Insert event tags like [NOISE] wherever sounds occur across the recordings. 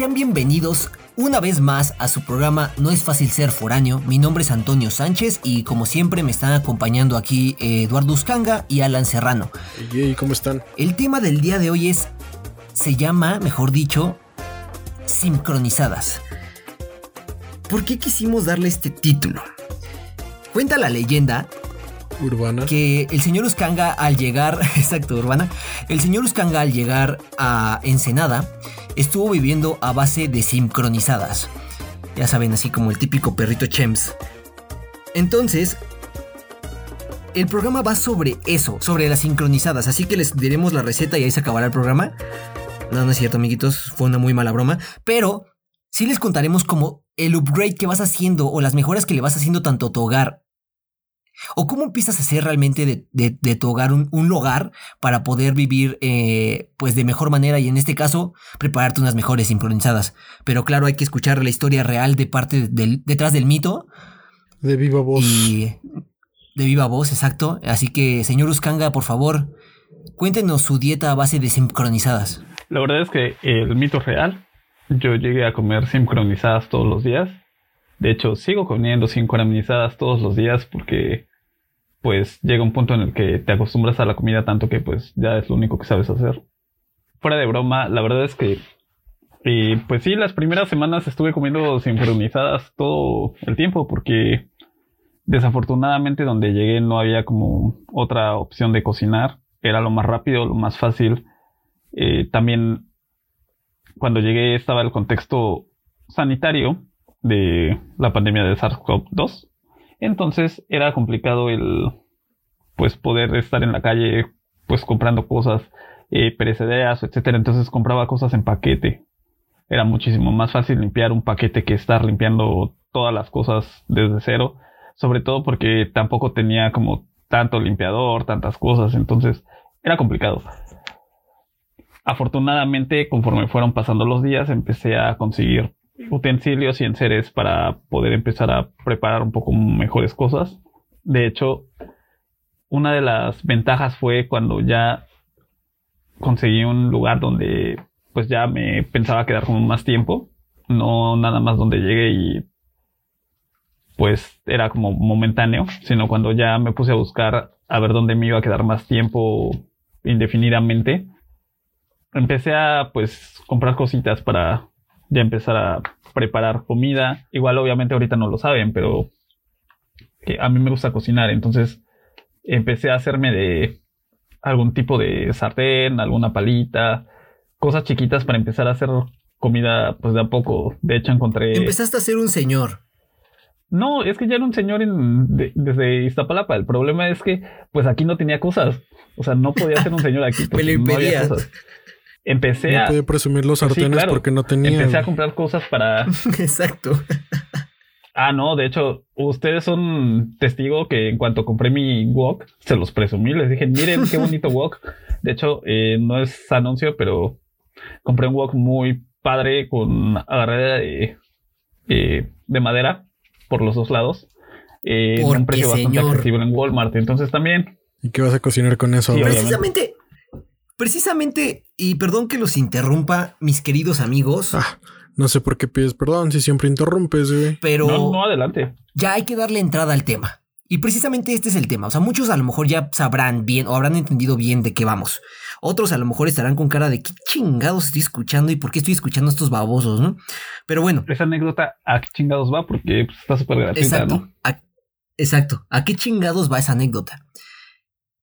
Sean bienvenidos una vez más a su programa No es fácil ser foráneo. Mi nombre es Antonio Sánchez y como siempre me están acompañando aquí eh, Eduardo Uscanga y Alan Serrano. ¿Y cómo están? El tema del día de hoy es, se llama, mejor dicho, sincronizadas. ¿Por qué quisimos darle este título? Cuenta la leyenda Urbana. que el señor Uscanga al llegar, [LAUGHS] exacto, urbana, el señor Uscanga al llegar a Ensenada estuvo viviendo a base de sincronizadas. Ya saben, así como el típico perrito Chems. Entonces, el programa va sobre eso, sobre las sincronizadas, así que les diremos la receta y ahí se acabará el programa. No, no es cierto, amiguitos, fue una muy mala broma, pero sí les contaremos como el upgrade que vas haciendo o las mejoras que le vas haciendo tanto a tu hogar ¿O cómo empiezas a hacer realmente de, tu hogar un, un, hogar para poder vivir eh, pues de mejor manera y en este caso prepararte unas mejores sincronizadas? Pero claro, hay que escuchar la historia real de parte del, detrás del mito. De viva voz. Y de viva voz, exacto. Así que, señor Uscanga, por favor, cuéntenos su dieta a base de sincronizadas. La verdad es que el mito es real. Yo llegué a comer sincronizadas todos los días. De hecho, sigo comiendo sincronizadas todos los días porque pues llega un punto en el que te acostumbras a la comida tanto que pues ya es lo único que sabes hacer. Fuera de broma, la verdad es que y pues sí, las primeras semanas estuve comiendo sincronizadas todo el tiempo porque desafortunadamente donde llegué no había como otra opción de cocinar. Era lo más rápido, lo más fácil. Eh, también cuando llegué estaba el contexto sanitario de la pandemia de SARS-CoV-2 entonces era complicado el pues poder estar en la calle pues comprando cosas eh, perecederas, etcétera. Entonces compraba cosas en paquete. Era muchísimo más fácil limpiar un paquete que estar limpiando todas las cosas desde cero. Sobre todo porque tampoco tenía como tanto limpiador, tantas cosas. Entonces era complicado. Afortunadamente, conforme fueron pasando los días, empecé a conseguir utensilios y enseres para poder empezar a preparar un poco mejores cosas. De hecho, una de las ventajas fue cuando ya conseguí un lugar donde pues ya me pensaba quedar como más tiempo, no nada más donde llegué y pues era como momentáneo, sino cuando ya me puse a buscar a ver dónde me iba a quedar más tiempo indefinidamente, empecé a pues comprar cositas para ya empezar a preparar comida. Igual obviamente ahorita no lo saben, pero a mí me gusta cocinar, entonces empecé a hacerme de algún tipo de sartén, alguna palita, cosas chiquitas para empezar a hacer comida pues de a poco. De hecho encontré... Empezaste a ser un señor. No, es que ya era un señor en, desde Iztapalapa. El problema es que pues aquí no tenía cosas. O sea, no podía ser un señor aquí. [LAUGHS] Me lo impedía. Empecé no a. podía presumir los sartenes porque no tenía. Empecé a comprar cosas para. [LAUGHS] Exacto. Ah, no, de hecho, ustedes son testigo que en cuanto compré mi wok, se los presumí, les dije, miren qué bonito [LAUGHS] wok. De hecho, eh, no es anuncio, pero compré un wok muy padre con agarradera de, eh, de madera por los dos lados. Eh, un precio bastante accesible en Walmart. Entonces también. ¿Y qué vas a cocinar con eso? precisamente, Precisamente, y perdón que los interrumpa, mis queridos amigos. Ah, no sé por qué pides perdón si siempre interrumpes, güey. Pero. No, no, adelante. Ya hay que darle entrada al tema. Y precisamente este es el tema. O sea, muchos a lo mejor ya sabrán bien o habrán entendido bien de qué vamos. Otros a lo mejor estarán con cara de qué chingados estoy escuchando y por qué estoy escuchando a estos babosos, ¿no? Pero bueno. Esa anécdota a qué chingados va porque pues, está súper gratuita, exacto, exacto. ¿A qué chingados va esa anécdota?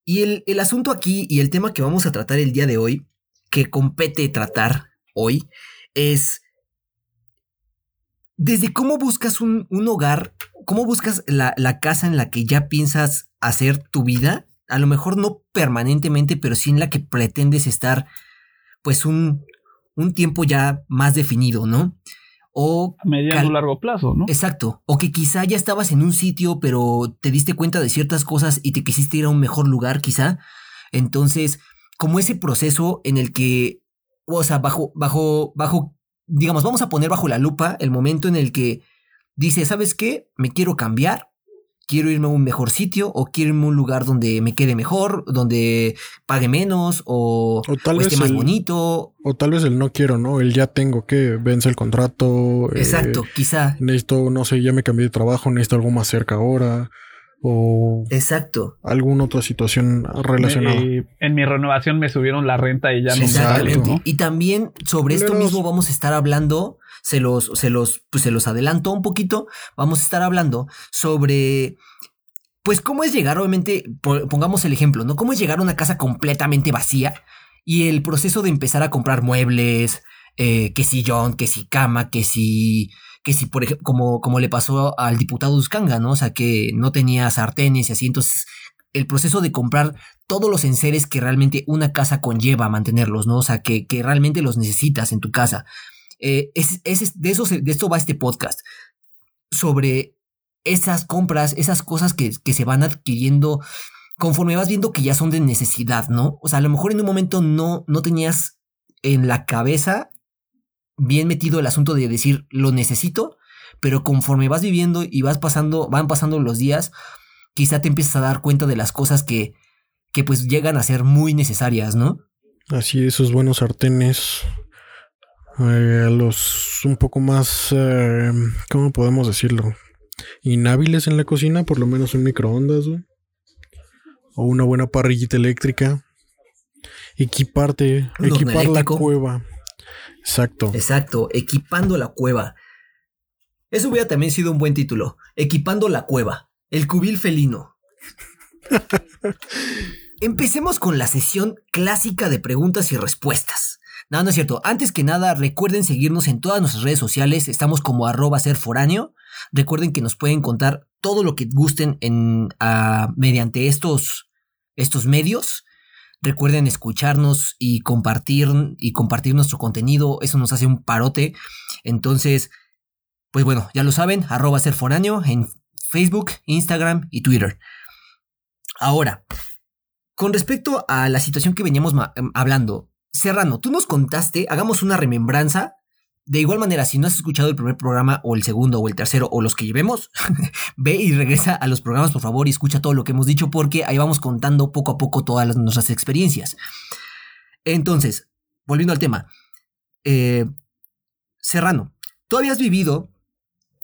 Y el, asunto aquí y el tema que vamos a tratar el día de hoy, que compete tratar hoy, es desde cómo buscas un, hogar, cómo buscas la, casa en la que ya piensas hacer tu vida, a lo mejor no permanentemente, pero sí en la que pretendes estar pues un, un tiempo ya más definido, ¿no? O a mediano largo plazo, ¿no? Exacto. O que quizá ya estabas en un sitio, pero te diste cuenta de ciertas cosas y te quisiste ir a un mejor lugar, quizá. Entonces, como ese proceso en el que, o sea, bajo, bajo, bajo, digamos, vamos a poner bajo la lupa el momento en el que dice, ¿sabes qué? Me quiero cambiar. quiero irme a un mejor sitio o quiero irme a un lugar donde me quede mejor, donde pague menos o, O tal o vez esté más el- bonito. O tal vez el no quiero, ¿no? El ya tengo que vence el contrato. eh, Exacto, quizá. necesito, no sé, ya me cambié de trabajo, necesito algo más cerca ahora. O Exacto. alguna otra situación relacionada. Eh, en mi renovación me subieron la renta y ya no me Exactamente. ¿no? Y también sobre esto mismo vamos a estar hablando, se los, se los, pues se los adelanto un poquito, vamos a estar hablando sobre, pues cómo es llegar, obviamente, po- pongamos el ejemplo, ¿no? Cómo es llegar a una casa completamente vacía y el proceso de empezar a comprar muebles, eh, que sillón, que si cama, que si, que si, por ejemplo, como, como le pasó al diputado Uscanga, ¿no? O sea, que no tenía sartenes y así, entonces el proceso de comprar todos los enseres que realmente una casa conlleva mantenerlos, ¿no? O sea, que, que realmente los necesitas en tu casa. Eh, es, es- de, eso se- de esto va este podcast. Sobre esas compras, esas cosas que, que se van adquiriendo conforme vas viendo que ya son de necesidad, ¿no? O sea, a lo mejor en un momento no, no tenías en la cabeza bien metido el asunto de decir lo necesito, pero conforme vas viviendo y vas pasando, van pasando los días, quizá te empiezas a dar cuenta de las cosas que, que pues llegan a ser muy necesarias, ¿no? Así, esos buenos sartenes. eh, a los un poco más, eh, ¿cómo podemos decirlo? Inhábiles en la cocina, por lo menos un microondas. O una buena parrillita eléctrica. Equiparte, equipar la cueva. Exacto. Exacto, equipando la cueva. Eso hubiera también sido un buen título. Equipando la cueva. El cubil felino. [LAUGHS] Empecemos con la sesión clásica de preguntas y respuestas. No, no es cierto. Antes que nada, recuerden seguirnos en todas nuestras redes sociales. Estamos como arroba ser foráneo. Recuerden que nos pueden contar todo lo que gusten en, ah, mediante estos, estos medios. Recuerden escucharnos y compartir y compartir nuestro contenido. Eso nos hace un parote. Entonces, pues bueno, ya lo saben, arroba ser foráneo en Facebook, Instagram y Twitter. Ahora, con respecto a la situación que veníamos em, hablando, Serrano, tú nos contaste, hagamos una remembranza. De igual manera, si no has escuchado el primer programa o el segundo o el tercero o los que llevemos, [LAUGHS] ve y regresa a los programas por favor y escucha todo lo que hemos dicho porque ahí vamos contando poco a poco todas las- nuestras experiencias. Entonces, volviendo al tema, eh, Serrano, tú habías vivido,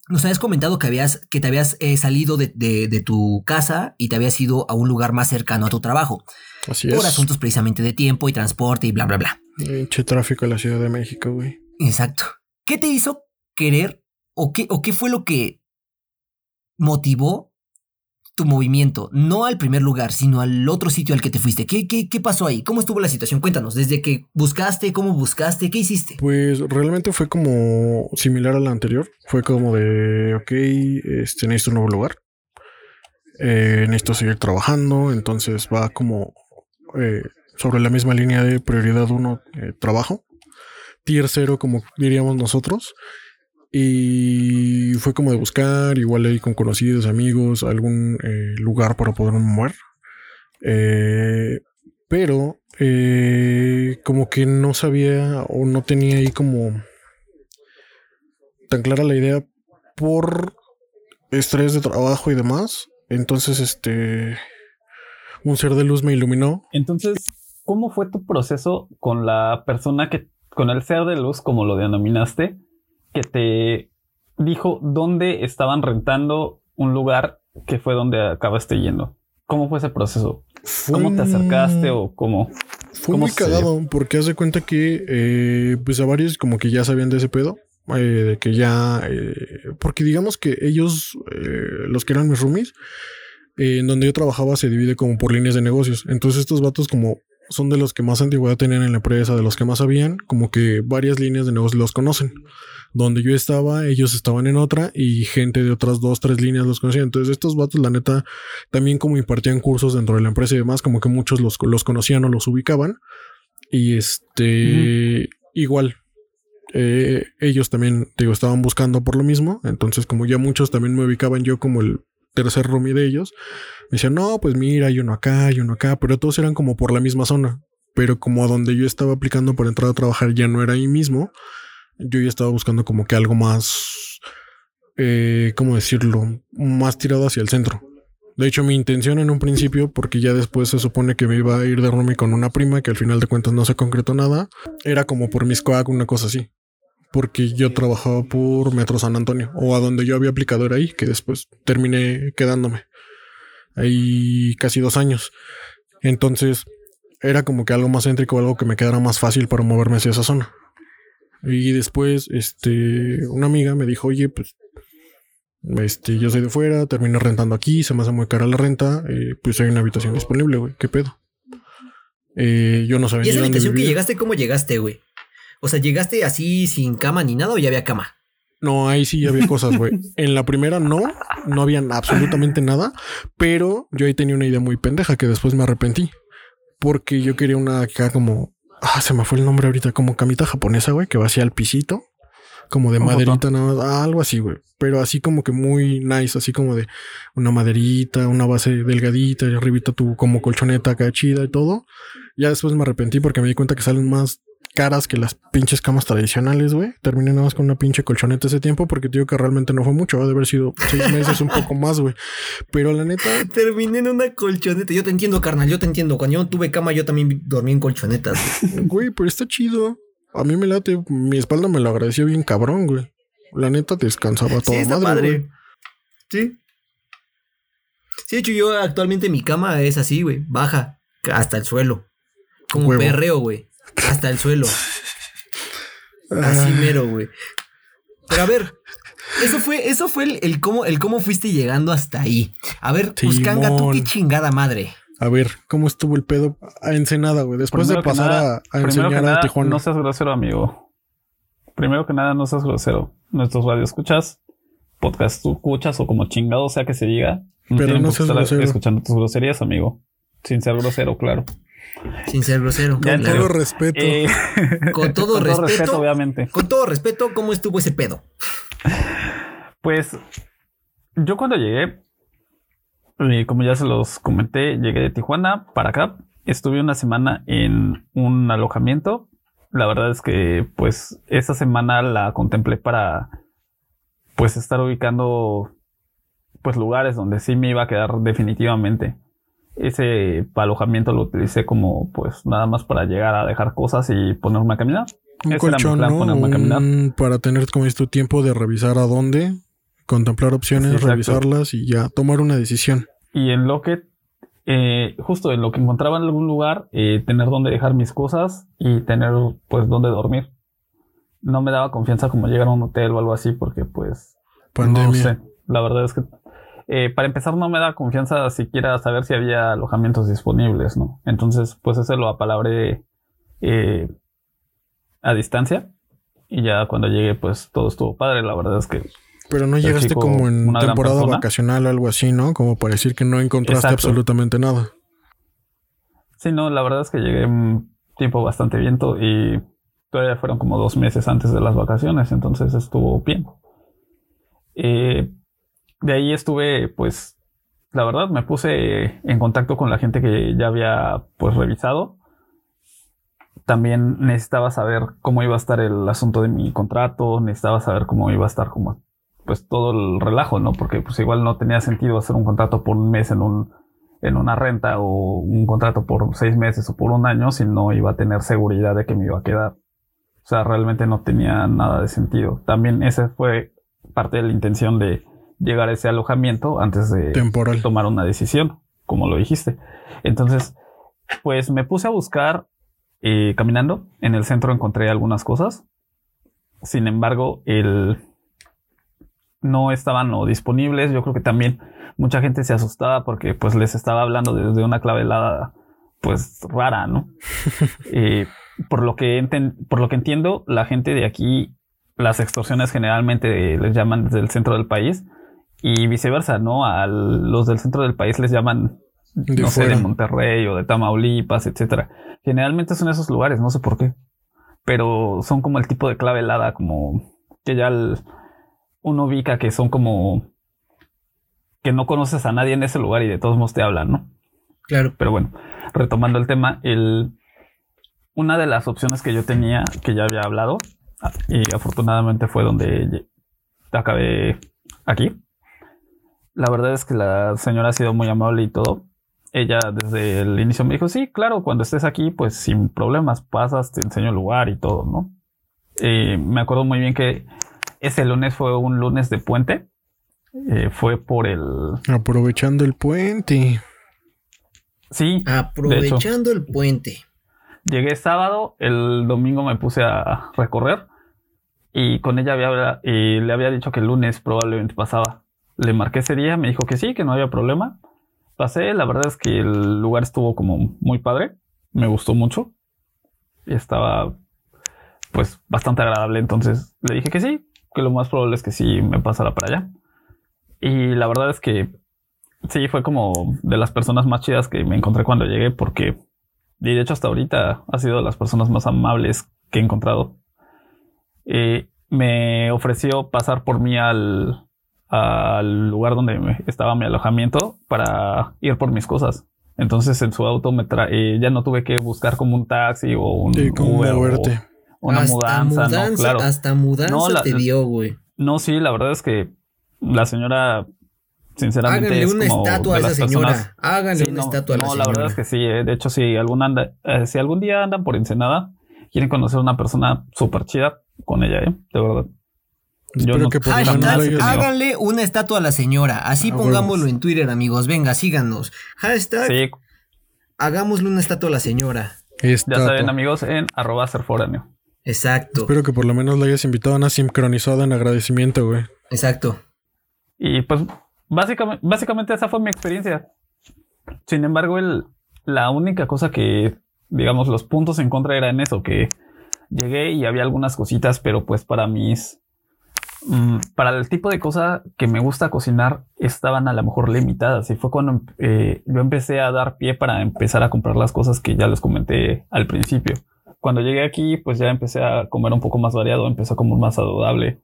nos habías comentado que, habías, que te habías eh, salido de, de- de tu casa y te habías ido a un lugar más cercano a tu trabajo, Así por es. asuntos precisamente de tiempo y transporte y bla, bla, bla. Pinche tráfico en la Ciudad de México, güey. Exacto. ¿Qué te hizo querer o qué, o qué fue lo que motivó tu movimiento? No al primer lugar, sino al otro sitio al que te fuiste. ¿Qué, qué, qué pasó ahí? ¿Cómo estuvo la situación? Cuéntanos, desde que buscaste, cómo buscaste, qué hiciste. Pues realmente fue como similar a la anterior. Fue como de, ok, este, necesito un nuevo lugar. Eh, necesito seguir trabajando. Entonces va como eh, sobre la misma línea de prioridad uno, eh, trabajo. Tier cero, como diríamos nosotros. Y fue como de buscar, igual ahí con conocidos, amigos, algún eh, lugar para poder mover. Eh, pero eh, como que no sabía o no tenía ahí como tan clara la idea por estrés de trabajo y demás. Entonces, este, un ser de luz me iluminó. Entonces, ¿cómo fue tu proceso con la persona que, con el ser de luz, como lo denominaste, que te dijo dónde estaban rentando un lugar que fue donde acabaste yendo? ¿Cómo fue ese proceso? Fue ¿Cómo te acercaste o cómo? Fue ¿Cómo muy cagado porque haz de cuenta que eh, pues a varios como que ya sabían de ese pedo. eh, de que ya... eh, porque digamos que ellos, los que eran mis roomies, en donde yo trabajaba se divide como por líneas de negocios. Entonces estos vatos como son de los que más antigüedad tenían en la empresa, de los que más sabían, como que varias líneas de negocios los conocen. Donde yo estaba, ellos estaban en otra y gente de otras dos, tres líneas los conocían. Entonces estos vatos, la neta, también como impartían cursos dentro de la empresa y demás, como que muchos los, los conocían o los ubicaban. Y este, igual, eh, ellos también, digo, estaban buscando por lo mismo. Entonces, como ya muchos también me ubicaban yo como el tercer roomie de ellos, me decían, no, pues mira, hay uno acá, hay uno acá, pero todos eran como por la misma zona. Pero como a donde yo estaba aplicando para entrar a trabajar ya no era ahí mismo, yo ya estaba buscando como que algo más, eh, ¿cómo decirlo? Más tirado hacia el centro. De hecho, mi intención en un principio, porque ya después se supone que me iba a ir de roomie con una prima, que al final de cuentas no se concretó nada, era como por mis coag, una cosa así. Porque yo trabajaba por Metro San Antonio, o a donde yo había aplicado era ahí, que después terminé quedándome. Ahí casi dos años. Entonces, era como que algo más céntrico, algo que me quedara más fácil para moverme hacia esa zona. Y después, este, una amiga me dijo, oye, pues este, yo soy de fuera, termino rentando aquí, se me hace muy cara la renta, eh, pues hay una habitación disponible, güey, ¿qué pedo? Eh, yo no sabía. ¿Y esa habitación que llegaste, cómo llegaste, güey? O sea, ¿llegaste así sin cama ni nada o ya había cama? No, ahí sí había cosas, güey. [LAUGHS] En la primera no, no había absolutamente nada, pero yo ahí tenía una idea muy pendeja que después me arrepentí. Porque yo quería una acá como, ah, se me fue el nombre ahorita, como camita japonesa, güey, que va hacia el pisito como de maderita, nada más, algo así, güey. Pero así como que muy nice, así como de una maderita, una base delgadita, y arribita tu como colchoneta acá chida y todo. Ya después me arrepentí porque me di cuenta que salen más caras que las pinches camas tradicionales, güey. Terminé nada más con una pinche colchoneta ese tiempo porque te digo que realmente no fue mucho, va a haber sido seis meses, un poco más, güey. Pero la neta. Terminé en una colchoneta. Yo te entiendo, carnal, yo te entiendo. Cuando yo tuve cama, yo también dormí en colchonetas. [LAUGHS] Güey, pero está chido. A mí me late, mi espalda me lo agradeció bien cabrón, güey. La neta descansaba toda sí, madre. Sí. Sí, de hecho, yo actualmente mi cama es así, güey. Baja hasta el suelo. Como perreo, güey. Hasta el suelo. Así mero, güey. Pero a ver, eso fue, eso fue el, el, cómo, el cómo fuiste llegando hasta ahí. A ver, Uscanga, tú qué chingada madre. A ver, ¿cómo estuvo el pedo a Ensenada, güey? Después de pasar a, a enseñar a Tijuana. No seas grosero, amigo. Primero que nada, no seas grosero. Nuestros escuchas, podcast escuchas o como chingado sea que se diga. No Pero no seas grosero. Escuchando tus groserías, amigo. Sin ser grosero, claro. Sin ser grosero. Con todo respeto. Eh, [LAUGHS] con todo, con respeto, respeto. obviamente. Con todo respeto, ¿cómo estuvo ese pedo? Pues yo cuando llegué, y como ya se los comenté, llegué de Tijuana para acá. Estuve una semana en un alojamiento. La verdad es que, pues, esa semana la contemplé para, pues, estar ubicando, pues, lugares donde sí me iba a quedar definitivamente. Ese alojamiento lo utilicé como, pues, nada más para llegar a dejar cosas y ponerme a caminar. Un colchón, ¿no? para tener como tu tiempo de revisar a dónde contemplar opciones, revisarlas y ya tomar una decisión. Y en lo que, eh, justo en lo que encontraba en algún lugar, eh, tener dónde dejar mis cosas y tener pues dónde dormir. No me daba confianza como llegar a un hotel o algo así porque pues... Pandemia. No sé, la verdad es que... Eh, para empezar no me da confianza siquiera saber si había alojamientos disponibles, ¿no? Entonces pues ese lo apalabré a distancia y ya cuando llegué pues todo estuvo padre, la verdad es que pero no llegaste como en temporada vacacional o algo así, ¿no? Como para decir que no encontraste absolutamente nada. Sí, no, la verdad es que llegué un tiempo bastante viento y todavía fueron como dos meses antes de las vacaciones, entonces estuvo bien. Eh, de ahí estuve, pues, la verdad, me puse en contacto con la gente que ya había, pues, revisado. También necesitaba saber cómo iba a estar el asunto de mi contrato, necesitaba saber cómo iba a estar como pues todo el relajo, ¿no? Porque pues igual no tenía sentido hacer un contrato por un mes en un en una renta o un contrato por seis meses o por un año si no iba a tener seguridad de que me iba a quedar. O sea, realmente no tenía nada de sentido. También esa fue parte de la intención de llegar a ese alojamiento antes de tomar una decisión, como lo dijiste. Entonces, pues me puse a buscar eh, caminando. En el centro encontré algunas cosas. Sin embargo, el, no estaban o disponibles. Yo creo que también mucha gente se asustaba porque pues les estaba hablando desde una clavelada pues rara, ¿no? [LAUGHS] Eh, por, lo que por lo que entiendo, la gente de aquí, las extorsiones generalmente les llaman desde el centro del país y viceversa, ¿no? A los del centro del país les llaman, no sé, de Monterrey o de Tamaulipas, etcétera. Generalmente son esos lugares, no sé por qué, pero son como el tipo de clavelada, como que ya el, uno ubica que son como que no conoces a nadie en ese lugar y de todos modos te hablan, ¿no? Claro. Pero bueno, retomando el tema, el, una de las opciones que yo tenía, que ya había hablado, y afortunadamente fue donde acabé aquí, la verdad es que la señora ha sido muy amable y todo. Ella desde el inicio me dijo, sí, claro, cuando estés aquí, pues sin problemas, pasas, te enseño el lugar y todo, ¿no? Eh, me acuerdo muy bien que ese lunes fue un lunes de puente. Eh, fue por el... Aprovechando el puente. Sí. Aprovechando el puente. Llegué sábado, el domingo me puse a recorrer y con ella había, y le había dicho que el lunes probablemente pasaba. Le marqué ese día, me dijo que sí, que no había problema. Pasé, la verdad es que el lugar estuvo como muy padre, me gustó mucho y estaba pues bastante agradable, entonces le dije que sí, que lo más probable es que sí me pasara para allá. Y la verdad es que sí, fue como de las personas más chidas que me encontré cuando llegué porque, de hecho hasta ahorita ha sido de las personas más amables que he encontrado. Eh, me ofreció pasar por mí al, al lugar donde estaba mi alojamiento para ir por mis cosas. Entonces en su auto me trae, ya no tuve que buscar como un taxi o un Uber o una mudanza, no, claro. Hasta mudanza te dio, güey. No, sí, la verdad es que la señora sinceramente Háganle una estatua a esa señora. Háganle una estatua a la señora. No, la verdad es que sí. Eh. De hecho, si algún anda, eh, si algún día andan por Ensenada, quieren conocer a una persona súper chida con ella, ¿eh? De verdad. Yo no, que por háganle una estatua a la señora. Así ah, pongámoslo en Twitter, amigos. Venga, síganos. Hashtag. Sí. Hagámosle una estatua a la señora. Ya saben, amigos, en arroba foráneo. Exacto. Espero que por lo menos la hayas invitado a una sincronizada en agradecimiento, güey. Exacto. Y pues básicamente, básicamente esa fue mi experiencia. Sin embargo, el, la única cosa que, digamos, los puntos en contra era en eso, que llegué y había algunas cositas, pero pues para mis... Mm, para el tipo de cosa que me gusta cocinar estaban a lo mejor limitadas y fue cuando eh, yo empecé a dar pie para empezar a comprar las cosas que ya les comenté al principio. Cuando llegué aquí, pues ya empecé a comer un poco más variado, empecé a comer más saludable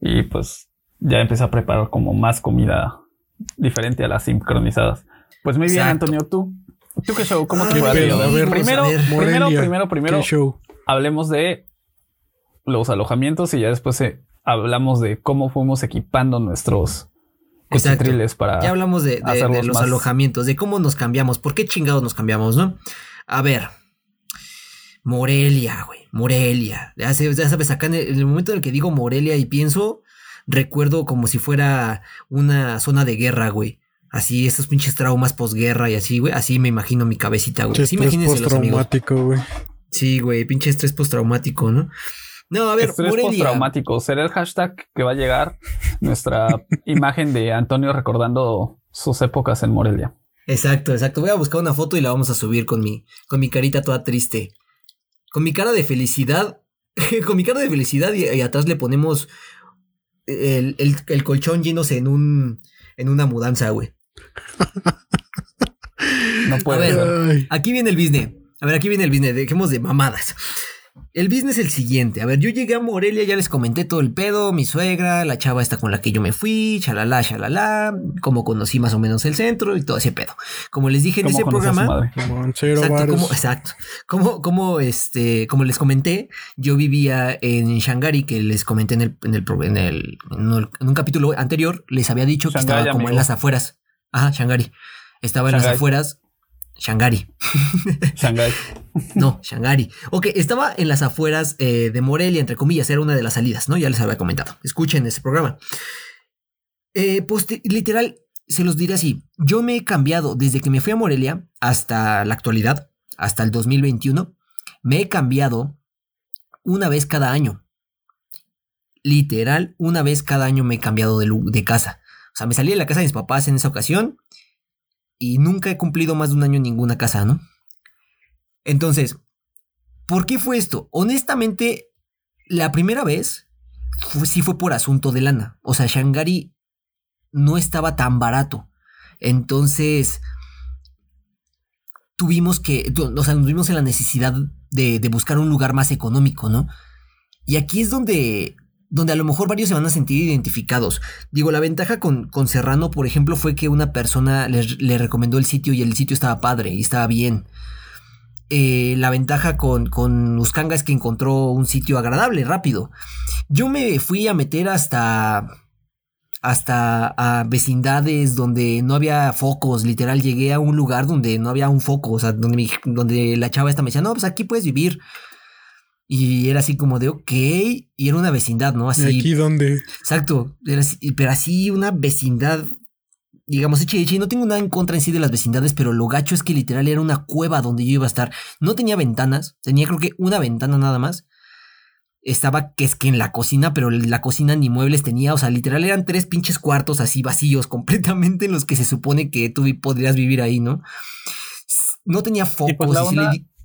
y pues ya empecé a preparar como más comida diferente a las sincronizadas. Pues muy bien, Antonio, tú. ¿Tú qué show? ¿Cómo te fue? primero, primero, primero, primero, hablemos de los alojamientos y ya después eh, hablamos de cómo fuimos equipando nuestros cochitriles para. Ya hablamos de, los alojamientos, de cómo nos cambiamos, por qué chingados nos cambiamos, ¿no? A ver, Morelia, güey. Morelia. Ya, sabes, acá en el, momento en el que digo Morelia y pienso, recuerdo como si fuera una zona de guerra, güey. Así, estos pinches traumas posguerra y así, güey. Así me imagino mi cabecita, güey. Así imagínense los amigos. güey. Sí, güey. Pinche estrés postraumático, ¿no? No, a ver, estrés postraumático. Será el hashtag que va a llegar nuestra [LAUGHS] imagen de Antonio recordando sus épocas en Morelia. Exacto, exacto. Voy a buscar una foto y la vamos a subir con mi, con mi carita toda triste con mi cara de felicidad, [LAUGHS] con mi cara de felicidad y, atrás le ponemos el, colchón yéndose en un, en una mudanza, güey. [LAUGHS] no puede ser. Aquí viene el business. A ver, aquí viene el business. Dejemos de mamadas. El business es el siguiente. A ver, yo llegué a Morelia, ya les comenté todo el pedo, mi suegra, la chava esta con la que yo me fui, chalala, chalala, como conocí más o menos el centro y todo ese pedo. Como les dije en ese programa. exacto, como, exacto. Como, como, este, como les comenté, yo vivía en Shangari, que les comenté en el, en el, en el, en un capítulo anterior, les había dicho que estaba como en las afueras. Ajá, Shangari. Estaba en las afueras Shangari. [LAUGHS] Shangari. no, Shangari. Ok, estaba en las afueras eh, de Morelia, entre comillas, era una de las salidas, ¿no? Ya les había comentado. Escuchen ese programa. Eh, pues literal, se los diré así. Yo me he cambiado desde que me fui a Morelia hasta la actualidad, hasta el 2021. Me he cambiado una vez cada año. Literal, una vez cada año me he cambiado de, de casa. O sea, me salí de la casa de mis papás en esa ocasión y nunca he cumplido más de un año en ninguna casa, ¿no? Entonces, ¿por qué fue esto? Honestamente, la primera vez sí fue por asunto de lana. O sea, Shangari no estaba tan barato. Entonces, tuvimos que, o sea, nos vimos en la necesidad de, de buscar un lugar más económico, ¿no? Y aquí es donde donde a lo mejor varios se van a sentir identificados. Digo, la ventaja con, con Serrano, por ejemplo, fue que una persona le, recomendó el sitio y el sitio estaba padre y estaba bien. Eh, la ventaja con, con Uscanga es que encontró un sitio agradable, rápido. Yo me fui a meter hasta hasta a vecindades donde no había focos. Literal, llegué a un lugar donde no había un foco. O sea, donde, donde la chava esta me decía, no, pues aquí puedes vivir. Y era así como de, ok, y era una vecindad, ¿no? Así. ¿Aquí dónde? Exacto, era pero así una vecindad, digamos, eche, eche, no tengo nada en contra en sí de las vecindades, pero lo gacho es que literal era una cueva donde yo iba a estar. No tenía ventanas, tenía creo que una ventana nada más estaba que es que en la cocina, pero la cocina ni muebles tenía, o sea, literal eran tres pinches cuartos así vacíos [LAUGHS] completamente en los que se supone que tú podrías vivir ahí, ¿no? No tenía pues, focos.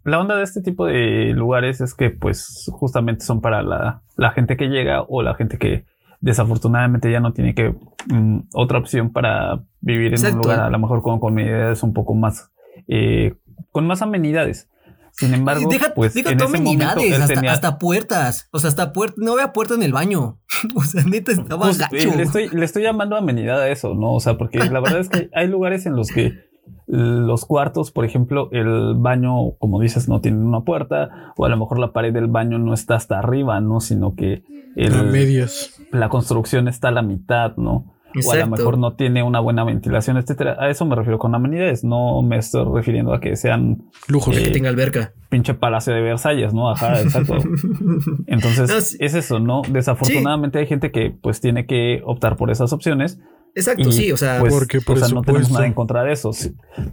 La, onda, de este tipo de lugares es que pues justamente son para la, gente que llega o la gente que desafortunadamente ya no tiene que mm, otra opción para vivir en un lugar a lo mejor con comunidades un poco más eh, con más amenidades. Sin embargo, deja, pues deja en amenidades, hasta, hasta, puertas. O sea, hasta puerta, no había puerta en el baño. [LAUGHS] o sea, neta estaba pues, gacho. Le estoy, le estoy llamando amenidad a eso, ¿no? O sea, porque la verdad es que hay lugares en los que los cuartos, por ejemplo, el baño, como dices, no tiene una puerta, o a lo mejor la pared del baño no está hasta arriba, ¿no? Sino que el, medias. la construcción está a la mitad, ¿no? o a lo mejor no tiene una buena ventilación, etcétera. A eso me refiero con amenidades. No me estoy refiriendo a que sean lujos, que eh, tenga alberca. Pinche palacio de Versalles, ¿no? Ajá, exacto. [LAUGHS] Entonces es eso, ¿no? Desafortunadamente hay gente que pues tiene que optar por esas opciones. Exacto, sí, o sea, pues, porque o sea, no tenemos nada en contra de eso.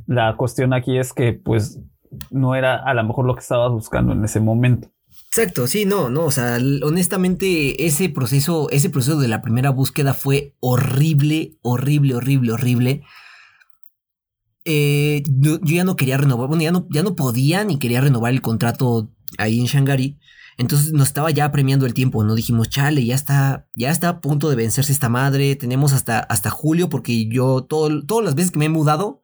La cuestión aquí es que pues no era a lo mejor lo que estabas buscando en ese momento. Exacto, sí, no, no, o sea, honestamente ese proceso, ese proceso de la primera búsqueda fue horrible, horrible, horrible, horrible. Eh, yo, ya no quería renovar, bueno, ya no, ya no podía ni quería renovar el contrato ahí en Shangari. Entonces nos estaba ya premiando el tiempo, ¿no? Dijimos, chale, ya está, ya está a punto de vencerse esta madre. Tenemos hasta, hasta julio, porque yo todo, todas las veces que me he mudado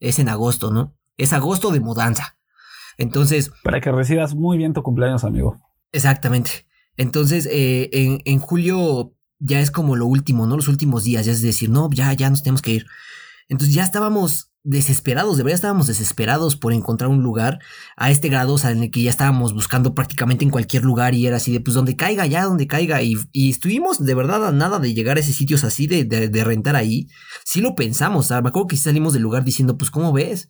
es en agosto, ¿no? Es agosto de mudanza. Entonces. Para que recibas muy bien tu cumpleaños, amigo. Exactamente. Entonces, eh, en, julio ya es como lo último, ¿no? Los últimos días, ya es decir, no, ya, ya nos tenemos que ir. Entonces ya estábamos desesperados, de verdad estábamos desesperados por encontrar un lugar a este grado, o sea, en el que ya estábamos buscando prácticamente en cualquier lugar y era así de, pues donde caiga, ya donde caiga. Y, estuvimos de verdad a nada de llegar a esos sitios así, de, de, rentar ahí. Sí lo pensamos, o sea, me acuerdo que salimos del lugar diciendo, pues, ¿cómo ves?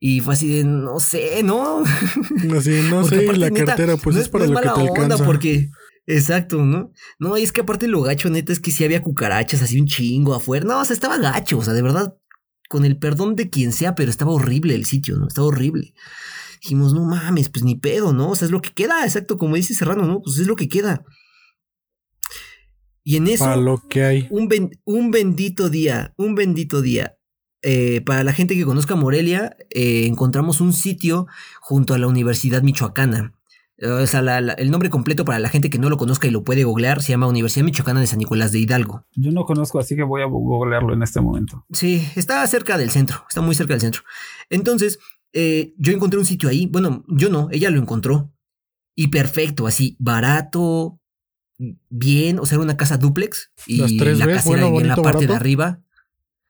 Y fue así de, no sé, ¿no? [LAUGHS] No, [LAUGHS] sé, no sé, la cartera, pues es para lo que te alcanza. Porque, exacto, ¿no? No, y es que aparte lo gacho, neta, es que sí había cucarachas, así un chingo afuera. No, o sea, estaba gacho, o sea, de verdad, con el perdón de quien sea, pero estaba horrible el sitio, ¿no? Estaba horrible. Dijimos, no mames, pues ni pedo, ¿no? O sea, es lo que queda, exacto, como dice Serrano, ¿no? Pues es lo que queda. Y en eso. Para lo que hay. Un, un bendito día, un bendito día. Eh, para la gente que conozca Morelia, eh, encontramos un sitio junto a la Universidad Michoacana. O sea, el nombre completo para la gente que no lo conozca y lo puede googlear se llama Universidad Michoacana de San Nicolás de Hidalgo. Yo no conozco, así que voy a googlearlo en este momento. Sí, está cerca del centro, está muy cerca del centro. Entonces, eh, yo encontré un sitio ahí. Bueno, yo no, ella lo encontró. Y perfecto, así, barato, bien, o sea, era una casa duplex. Y la casera en la parte de arriba.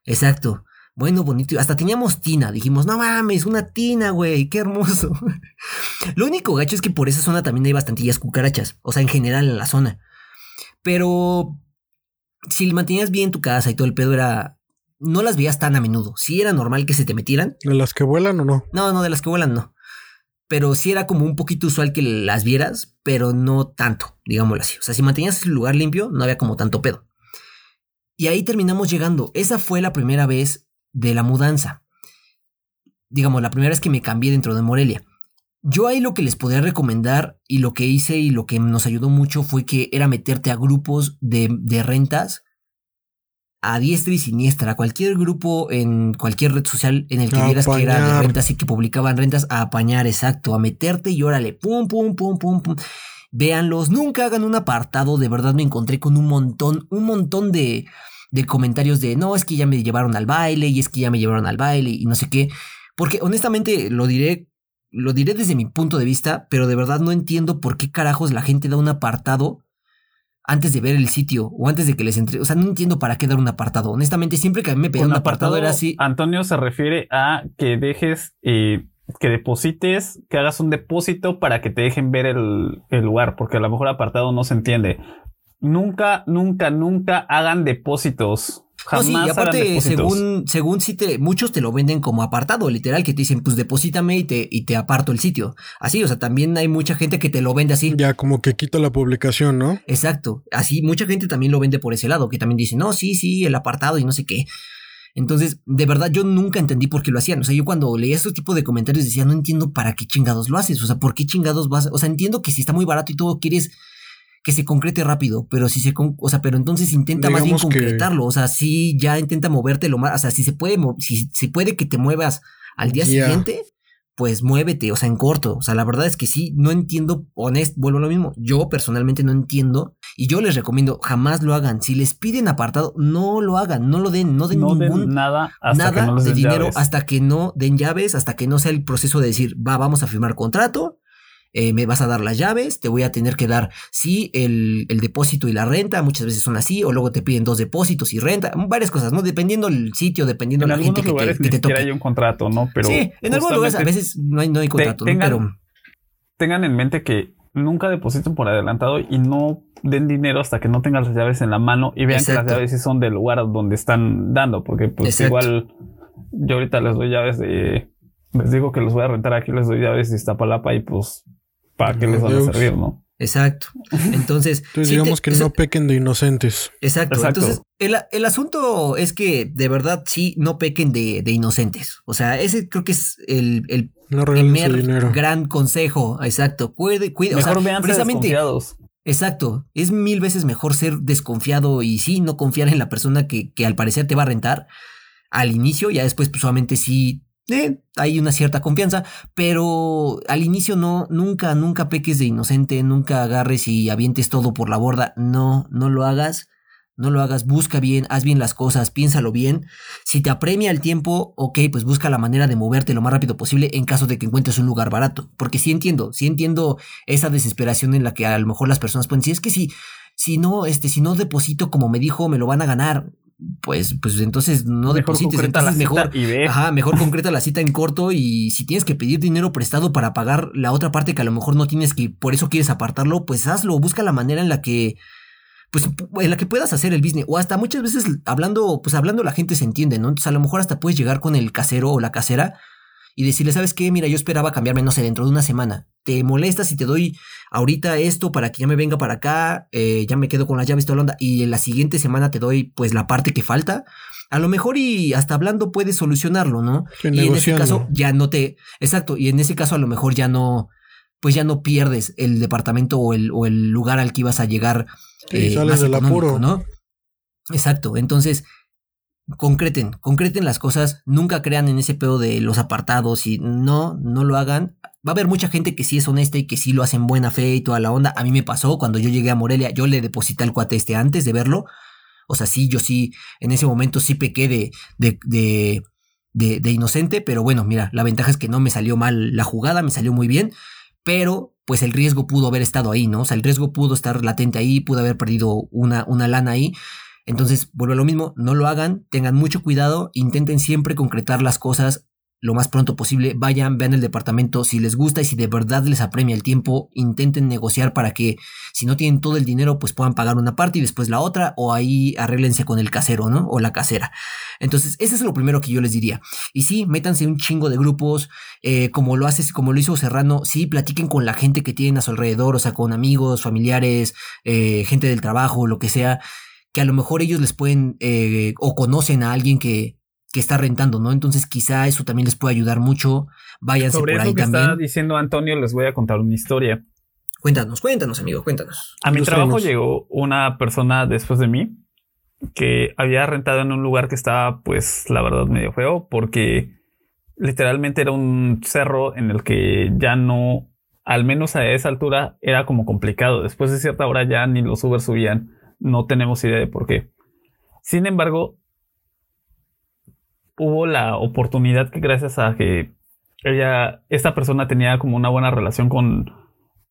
Exacto bueno, bonito. Hasta teníamos tina. Dijimos, no mames, una tina, güey, qué hermoso. [LAUGHS] Lo único gacho es que por esa zona también hay bastantillas cucarachas. O sea, en general en la zona. Pero si mantenías bien tu casa y todo el pedo era. No las veías tan a menudo. Sí era normal que se te metieran. ¿De las que vuelan o no? No, no, de las que vuelan no. Pero sí era como un poquito usual que las vieras, pero no tanto, digámoslo así. O sea, si mantenías el lugar limpio, no había como tanto pedo. Y ahí terminamos llegando. Esa fue la primera vez de la mudanza. Digamos, la primera vez que me cambié dentro de Morelia. Yo ahí lo que les podría recomendar y lo que hice y lo que nos ayudó mucho fue que era meterte a grupos de, de rentas a diestra y siniestra, a cualquier grupo en cualquier red social en el que vieras que era de rentas y que publicaban rentas, a apañar, exacto, a meterte y órale, pum, pum, pum, pum, pum. Véanlos, nunca hagan un apartado, de verdad me encontré con un montón, un montón de, de comentarios de no, es que ya me llevaron al baile y es que ya me llevaron al baile y no sé qué. Porque honestamente lo diré, lo diré desde mi punto de vista, pero de verdad no entiendo por qué carajos la gente da un apartado antes de ver el sitio o antes de que les entre. O sea, no entiendo para qué dar un apartado. Honestamente, siempre que a mí me pedían un, apartado, era así. Antonio se refiere a que dejes, eh, que deposites, que hagas un depósito para que te dejen ver el, el lugar, porque a lo mejor apartado no se entiende nunca, nunca, nunca hagan depósitos. Jamás No, sí, y aparte, según, según si te, muchos te lo venden como apartado, literal, que te dicen, pues deposítame y te, y te aparto el sitio. Así, o sea, también hay mucha gente que te lo vende así. Ya como que quita la publicación, ¿no? Exacto. Así, mucha gente también lo vende por ese lado, que también dice, no, sí, sí, el apartado y no sé qué. Entonces, de verdad, yo nunca entendí por qué lo hacían. O sea, yo cuando leía ese tipo de comentarios decía, no entiendo para qué chingados lo haces. O sea, ¿por qué chingados vas? O sea, entiendo que si está muy barato y todo quieres que se concrete rápido, pero si se, con- o sea, pero entonces intenta más bien que- concretarlo. O sea, sí, ya intenta moverte lo más, o sea, si se puede, si, si puede que te muevas al día siguiente, pues muévete, o sea, en corto. O sea, la verdad es que sí, no entiendo, honesto, vuelvo a lo mismo. Yo personalmente no entiendo y yo les recomiendo, jamás lo hagan. Si les piden apartado, no lo hagan, no lo den, no den no den ningún nada hasta nada que no les de den dinero llaves. hasta que no den llaves, hasta que no sea el proceso de decir, va, vamos a firmar contrato, eh, me vas a dar las llaves, te voy a tener que dar, sí, el, el depósito y la renta, muchas veces son así, o luego te piden dos depósitos y renta, varias cosas, ¿no? Dependiendo el sitio, dependiendo En la gente que te, que te toque. hay un contrato, ¿no? Pero sí, en algunos lugares a veces no hay, no hay contrato, ¿no? tengan- pero tengan en mente que nunca depositen por adelantado y no den dinero hasta que no tengan las llaves en la mano y vean que las llaves sí son del lugar donde están dando, porque pues Exacto. igual yo ahorita les doy llaves de les digo que los voy a rentar aquí, les doy llaves de Iztapalapa y pues para qué No, les van a servir, ¿no? exacto. Entonces, [LAUGHS] Entonces sí te- digamos que no pequen de inocentes. Exacto. Exacto. Entonces, el, el asunto es que de verdad sí no pequen de, de inocentes. O sea, ese creo que es el, el No primer gran consejo. Exacto. Cuide, cuide. O Mejor sea, vean precisamente. desconfiados. Exacto. Es mil veces mejor ser desconfiado y sí, no confiar en la persona que, que al parecer te va a rentar al inicio. Ya después, pues solamente sí. Eh, hay una cierta confianza, pero al inicio no, nunca, nunca peques de inocente, nunca agarres y avientes todo por la borda. No, no lo hagas. No lo hagas, busca bien, haz bien las cosas, piénsalo bien. Si te apremia el tiempo, ok, pues busca la manera de moverte lo más rápido posible en caso de que encuentres un lugar barato. Porque sí entiendo, sí entiendo esa desesperación en la que a lo mejor las personas pueden decir, es que si, si no, este, si no deposito como me dijo, me lo van a ganar. Pues, pues entonces no mejor deposites, entonces mejor, y ve. Ajá, mejor concreta la cita en corto y si tienes que pedir dinero prestado para pagar la otra parte que a lo mejor no tienes que, por eso quieres apartarlo, pues hazlo, busca la manera en la que, pues en la que puedas hacer el business. O hasta muchas veces hablando, pues hablando la gente se entiende, ¿no? Entonces a lo mejor hasta puedes llegar con el casero o la casera y decirle, ¿sabes qué? Mira, yo esperaba cambiarme, no sé, dentro de una semana. ¿Te molesta si te doy ahorita esto para que ya me venga para acá? Eh, ya me quedo con las llaves, toda la onda. Y en la siguiente semana te doy, pues, la parte que falta. A lo mejor y hasta hablando puedes solucionarlo, ¿no? Que y en ese caso ya no te... Exacto, y en ese caso a lo mejor ya no... Pues ya no pierdes el departamento o el, o el lugar al que ibas a llegar Sí, eh, sales más del apuro. ¿no? Exacto, entonces concreten, concreten las cosas, nunca crean en ese pedo de los apartados y no, no lo hagan. Va a haber mucha gente que sí es honesta y que sí lo hace en buena fe y toda la onda. A mí me pasó cuando yo llegué a Morelia, yo le deposité al cuate este antes de verlo. O sea, sí, yo sí, en ese momento sí pequé de, de, de, de, de inocente, pero bueno, mira, la ventaja es que no me salió mal la jugada, me salió muy bien, pero pues el riesgo pudo haber estado ahí, ¿no? O sea, el riesgo pudo estar latente ahí, pudo haber perdido una, una lana ahí. Entonces, vuelvo a lo mismo, no lo hagan, tengan mucho cuidado, intenten siempre concretar las cosas lo más pronto posible, vayan, vean el departamento, si les gusta y si de verdad les apremia el tiempo, intenten negociar para que si no tienen todo el dinero, pues puedan pagar una parte y después la otra, o ahí arréglense con el casero, ¿no? O la casera. Entonces, ese es lo primero que yo les diría. Y sí, métanse un chingo de grupos, eh, como lo haces, como lo hizo Serrano, sí, platiquen con la gente que tienen a su alrededor, o sea, con amigos, familiares, eh, gente del trabajo, lo que sea, que a lo mejor ellos les pueden, eh, o conocen a alguien que, que está rentando, ¿no? Entonces quizá eso también les puede ayudar mucho. Váyanse Sobre por eso ahí que también. está diciendo Antonio, les voy a contar una historia. Cuéntanos, cuéntanos, amigo, cuéntanos. A mi trabajo llegó una persona después de mí que había rentado en un lugar que estaba, pues, la verdad, medio feo, porque literalmente era un cerro en el que ya no, al menos a esa altura, era como complicado. Después de cierta hora ya ni los Uber subían. No tenemos idea de por qué. Sin embargo, hubo la oportunidad que gracias a que ella, esta persona tenía como una buena relación con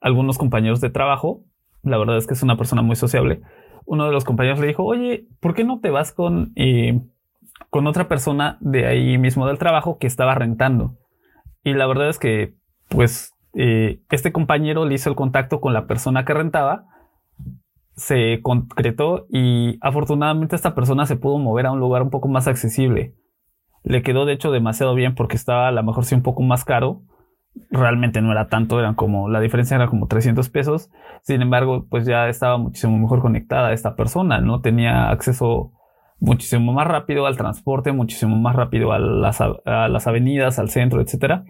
algunos compañeros de trabajo. La verdad es que es una persona muy sociable. Uno de los compañeros le dijo, oye, ¿por qué no te vas con, eh, con otra persona de ahí mismo del trabajo que estaba rentando? Y la verdad es que, pues, eh, este compañero le hizo el contacto con la persona que rentaba. Se concretó y afortunadamente esta persona se pudo mover a un lugar un poco más accesible. Le quedó de hecho demasiado bien porque estaba a lo mejor sí un poco más caro. Realmente no era tanto, eran como, la diferencia era como 300 pesos. Sin embargo, pues ya estaba muchísimo mejor conectada esta persona, ¿no? Tenía acceso muchísimo más rápido al transporte, muchísimo más rápido a las, avenidas, al centro, etcétera.